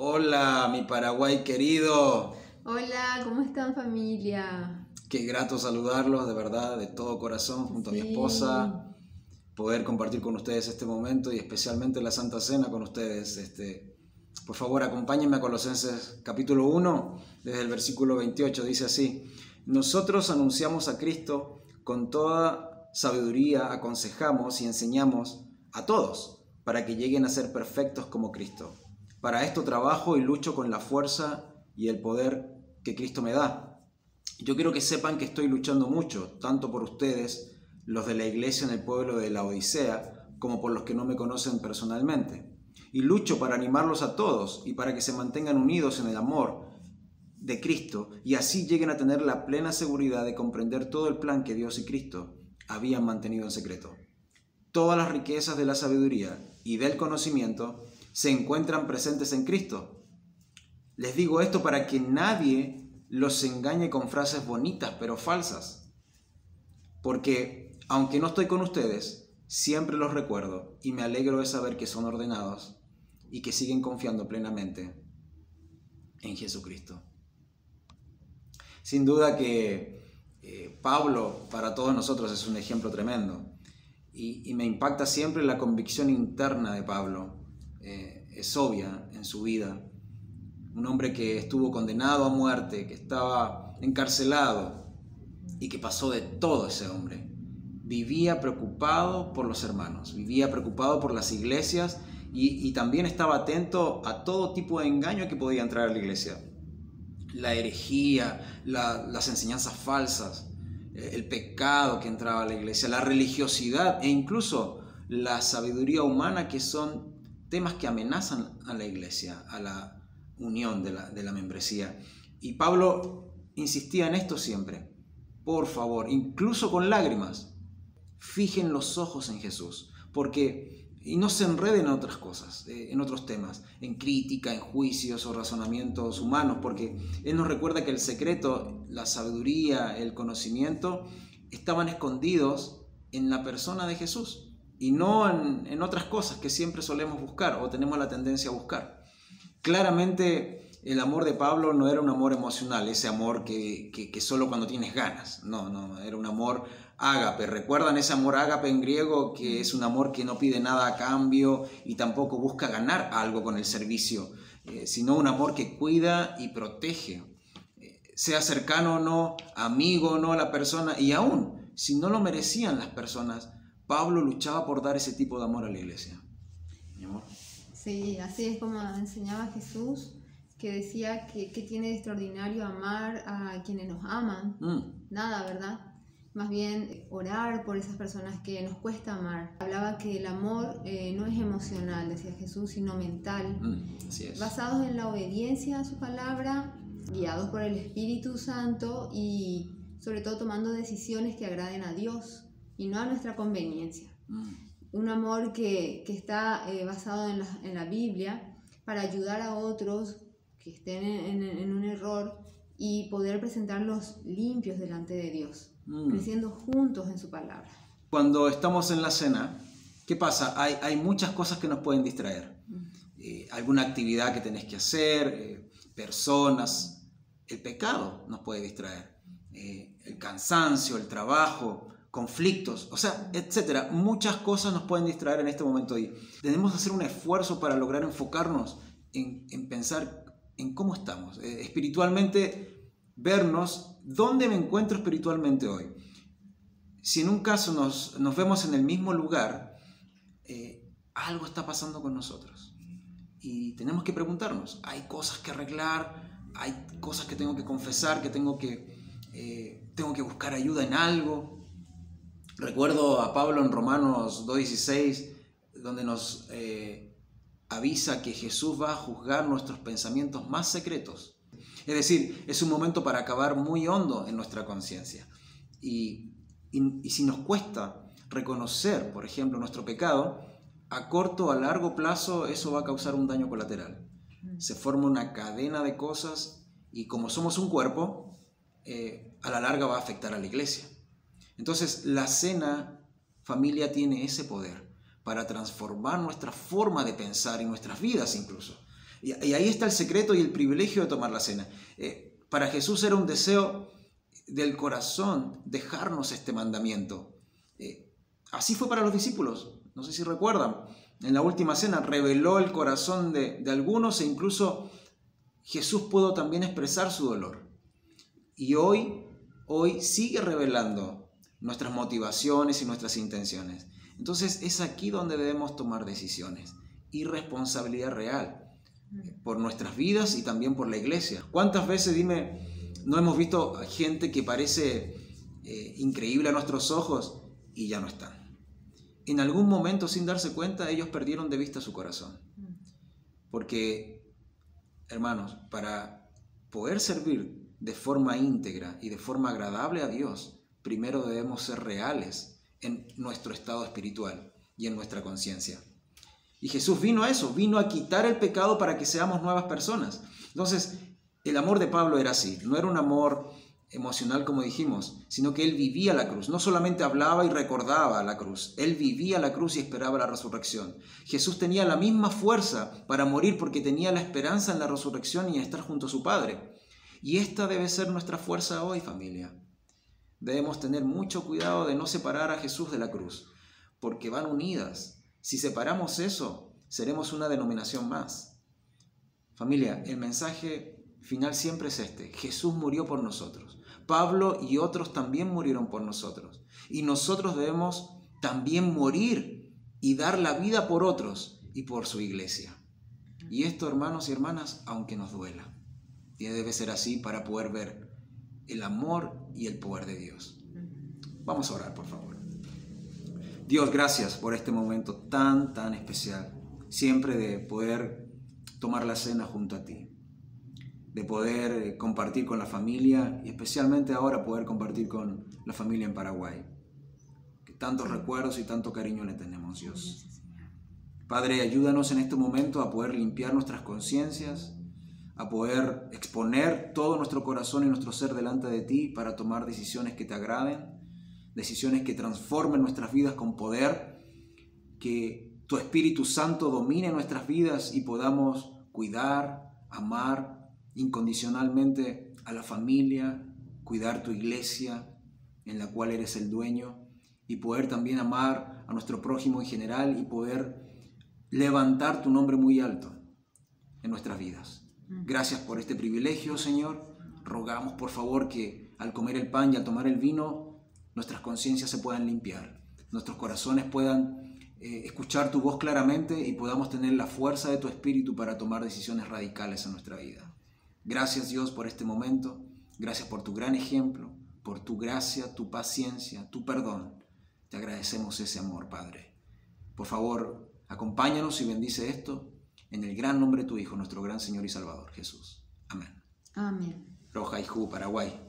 Hola, mi Paraguay querido. Hola, ¿cómo están familia? Qué grato saludarlos, de verdad, de todo corazón, junto a mi esposa, poder compartir con ustedes este momento y especialmente la Santa Cena con ustedes. Este, por favor, acompáñenme a Colosenses capítulo 1, desde el versículo 28, dice así, nosotros anunciamos a Cristo con toda sabiduría, aconsejamos y enseñamos a todos para que lleguen a ser perfectos como Cristo. Para esto trabajo y lucho con la fuerza y el poder que Cristo me da. Yo quiero que sepan que estoy luchando mucho, tanto por ustedes, los de la iglesia en el pueblo de la Odisea, como por los que no me conocen personalmente. Y lucho para animarlos a todos y para que se mantengan unidos en el amor de Cristo y así lleguen a tener la plena seguridad de comprender todo el plan que Dios y Cristo habían mantenido en secreto. Todas las riquezas de la sabiduría y del conocimiento se encuentran presentes en Cristo. Les digo esto para que nadie los engañe con frases bonitas pero falsas. Porque aunque no estoy con ustedes, siempre los recuerdo y me alegro de saber que son ordenados y que siguen confiando plenamente en Jesucristo. Sin duda que eh, Pablo para todos nosotros es un ejemplo tremendo y, y me impacta siempre la convicción interna de Pablo. Eh, es obvia en su vida. Un hombre que estuvo condenado a muerte, que estaba encarcelado y que pasó de todo ese hombre. Vivía preocupado por los hermanos, vivía preocupado por las iglesias y, también estaba atento a todo tipo de engaño que podía entrar a la iglesia. La herejía, la- las enseñanzas falsas, eh, el pecado que entraba a la iglesia, la religiosidad e incluso la sabiduría humana que son temas que amenazan a la iglesia, a la unión de la, de la membresía. Y Pablo insistía en esto siempre. Por favor, incluso con lágrimas, fijen los ojos en Jesús, porque y no se enreden en otras cosas, eh, en otros temas, en crítica, en juicios o razonamientos humanos, porque Él nos recuerda que el secreto, la sabiduría, el conocimiento, estaban escondidos en la persona de Jesús y no en, en otras cosas que siempre solemos buscar o tenemos la tendencia a buscar. Claramente el amor de Pablo no era un amor emocional, ese amor que, que, que solo cuando tienes ganas, no, no, era un amor ágape. ¿Recuerdan ese amor ágape en griego que es un amor que no pide nada a cambio y tampoco busca ganar algo con el servicio, eh, sino un amor que cuida y protege? Eh, sea cercano o no, amigo o no a la persona, y aún si no lo merecían las personas, Pablo luchaba por dar ese tipo de amor a la iglesia. Mi amor. Sí, así es como enseñaba Jesús, que decía que, que tiene de extraordinario amar a quienes nos aman. Mm, Nada, ¿verdad? Más bien orar por esas personas que nos cuesta amar. Hablaba que el amor eh, no es emocional, decía Jesús, sino mental. mm, así es. Basados en la obediencia a su palabra, guiados por el Espíritu Santo y sobre todo tomando decisiones que agraden a Dios y no a nuestra conveniencia. Mm, un amor que, que está eh, basado en la, en la Biblia para ayudar a otros que estén en, en- en un error y poder presentarlos limpios delante de Dios, mm. creciendo juntos en su palabra. Cuando estamos en la cena, ¿qué pasa? Hay, hay muchas cosas que nos pueden distraer. Eh, alguna actividad que tenés que hacer, eh, personas, el pecado nos puede distraer, eh, el cansancio, el trabajo, conflictos, o sea, etcétera. Muchas cosas nos pueden distraer en este momento y tenemos que hacer un esfuerzo para lograr enfocarnos en, en pensar en cómo estamos, eh, espiritualmente, vernos dónde me encuentro espiritualmente hoy. Si en un caso nos, nos vemos en el mismo lugar, eh, algo está pasando con nosotros. Y tenemos que preguntarnos, hay cosas que arreglar, hay cosas que tengo que confesar, que tengo que, eh, tengo que buscar ayuda en algo. Recuerdo a Pablo en Romanos 2.16, donde nos eh, avisa que Jesús va a juzgar nuestros pensamientos más secretos. Es decir, es un momento para acabar muy hondo en nuestra conciencia. Y, y, y si nos cuesta reconocer, por ejemplo, nuestro pecado, a corto o a largo plazo eso va a causar un daño colateral. Se forma una cadena de cosas y como somos un cuerpo, eh, a la larga va a afectar a la iglesia. Entonces la cena, familia, tiene ese poder para transformar nuestra forma de pensar y nuestras vidas incluso. Y, ahí está el secreto y el privilegio de tomar la cena. Eh, para Jesús era un deseo del corazón dejarnos este mandamiento. Eh, así fue para los discípulos. No sé si recuerdan. En la última cena reveló el corazón de, de algunos e incluso Jesús pudo también expresar su dolor. Y hoy, hoy sigue revelando nuestras motivaciones y nuestras intenciones. Entonces es aquí donde debemos tomar decisiones y responsabilidad real por nuestras vidas y también por la iglesia. ¿Cuántas veces, dime, no hemos visto gente que parece eh, increíble a nuestros ojos y ya no están? En algún momento, sin darse cuenta, ellos perdieron de vista su corazón. Porque, hermanos, para poder servir de forma íntegra y de forma agradable a Dios, primero debemos ser reales en nuestro estado espiritual y en nuestra conciencia. Y Jesús vino a eso, vino a quitar el pecado para que seamos nuevas personas. Entonces, el amor de Pablo era así, no era un amor emocional como dijimos, sino que él vivía la cruz, no solamente hablaba y recordaba la cruz, él vivía la cruz y esperaba la resurrección. Jesús tenía la misma fuerza para morir porque tenía la esperanza en la resurrección y en estar junto a su Padre. Y esta debe ser nuestra fuerza hoy, familia. Debemos tener mucho cuidado de no separar a Jesús de la cruz, porque van unidas. Si separamos eso, seremos una denominación más. Familia, el mensaje final siempre es este. Jesús murió por nosotros. Pablo y otros también murieron por nosotros. Y nosotros debemos también morir y dar la vida por otros y por su iglesia. Y esto, hermanos y hermanas, aunque nos duela. Y debe ser así para poder ver el amor y el poder de Dios. Vamos a orar, por favor. Dios, gracias por este momento tan, tan especial. Siempre de poder tomar la cena junto a ti. De poder eh, compartir con la familia y especialmente ahora poder compartir con la familia en Paraguay. Que tantos recuerdos y tanto cariño le tenemos, Dios. Padre, ayúdanos en este momento a poder limpiar nuestras conciencias, a poder exponer todo nuestro corazón y nuestro ser delante de ti para tomar decisiones que te agraden decisiones que transformen nuestras vidas con poder, que tu Espíritu Santo domine nuestras vidas y podamos cuidar, amar incondicionalmente a la familia, cuidar tu iglesia en la cual eres el dueño y poder también amar a nuestro prójimo en general y poder levantar tu nombre muy alto en nuestras vidas. Gracias por este privilegio, Señor. Rogamos, por favor, que al comer el pan y al tomar el vino nuestras conciencias se puedan limpiar, nuestros corazones puedan eh, escuchar tu voz claramente y podamos tener la fuerza de tu espíritu para tomar decisiones radicales en nuestra vida. Gracias Dios por este momento, gracias por tu gran ejemplo, por tu gracia, tu paciencia, tu perdón. Te agradecemos ese amor, Padre. Por favor, acompáñanos y bendice esto en el gran nombre de tu Hijo, nuestro gran Señor y Salvador, Jesús. Amén. Amén. Roja Paraguay.